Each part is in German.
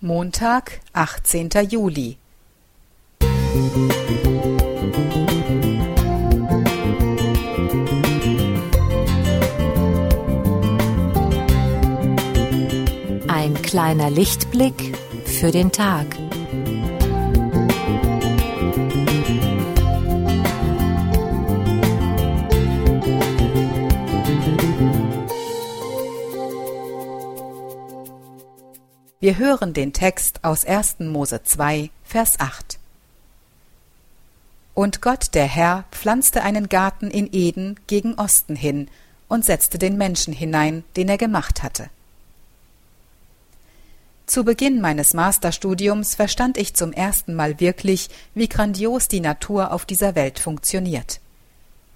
Montag, achtzehnter Juli. Ein kleiner Lichtblick für den Tag. Wir hören den Text aus 1. Mose 2, Vers 8. Und Gott der Herr pflanzte einen Garten in Eden gegen Osten hin und setzte den Menschen hinein, den er gemacht hatte. Zu Beginn meines Masterstudiums verstand ich zum ersten Mal wirklich, wie grandios die Natur auf dieser Welt funktioniert.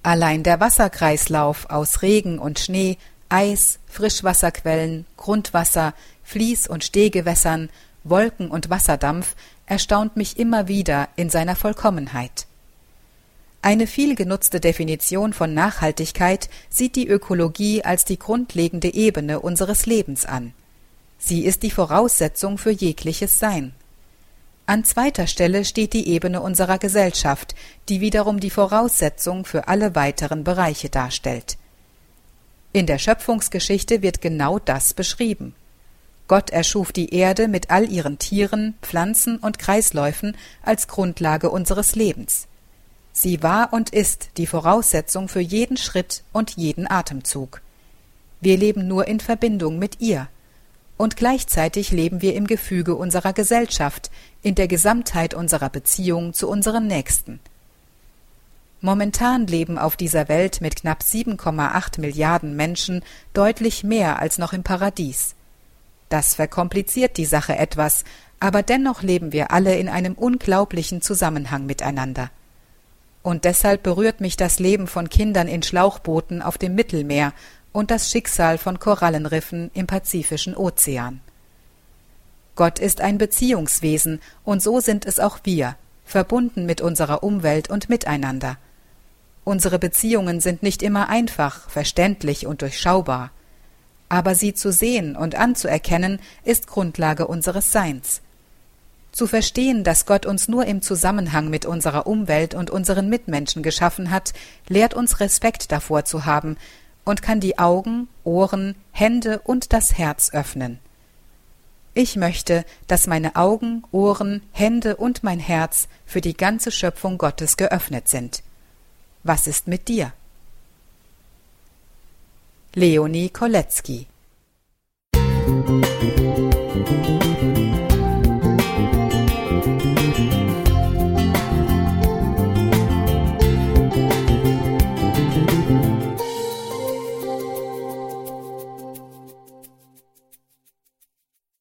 Allein der Wasserkreislauf aus Regen und Schnee, Eis, Frischwasserquellen, Grundwasser, Fließ- und Stehgewässern, Wolken und Wasserdampf erstaunt mich immer wieder in seiner Vollkommenheit. Eine viel genutzte Definition von Nachhaltigkeit sieht die Ökologie als die grundlegende Ebene unseres Lebens an. Sie ist die Voraussetzung für jegliches Sein. An zweiter Stelle steht die Ebene unserer Gesellschaft, die wiederum die Voraussetzung für alle weiteren Bereiche darstellt. In der Schöpfungsgeschichte wird genau das beschrieben. Gott erschuf die Erde mit all ihren Tieren, Pflanzen und Kreisläufen als Grundlage unseres Lebens. Sie war und ist die Voraussetzung für jeden Schritt und jeden Atemzug. Wir leben nur in Verbindung mit ihr. Und gleichzeitig leben wir im Gefüge unserer Gesellschaft, in der Gesamtheit unserer Beziehung zu unseren Nächsten. Momentan leben auf dieser Welt mit knapp 7,8 Milliarden Menschen deutlich mehr als noch im Paradies. Das verkompliziert die Sache etwas, aber dennoch leben wir alle in einem unglaublichen Zusammenhang miteinander. Und deshalb berührt mich das Leben von Kindern in Schlauchbooten auf dem Mittelmeer und das Schicksal von Korallenriffen im Pazifischen Ozean. Gott ist ein Beziehungswesen, und so sind es auch wir, verbunden mit unserer Umwelt und miteinander. Unsere Beziehungen sind nicht immer einfach, verständlich und durchschaubar. Aber sie zu sehen und anzuerkennen, ist Grundlage unseres Seins. Zu verstehen, dass Gott uns nur im Zusammenhang mit unserer Umwelt und unseren Mitmenschen geschaffen hat, lehrt uns Respekt davor zu haben und kann die Augen, Ohren, Hände und das Herz öffnen. Ich möchte, dass meine Augen, Ohren, Hände und mein Herz für die ganze Schöpfung Gottes geöffnet sind. Was ist mit dir? Leonie Koletzki Musik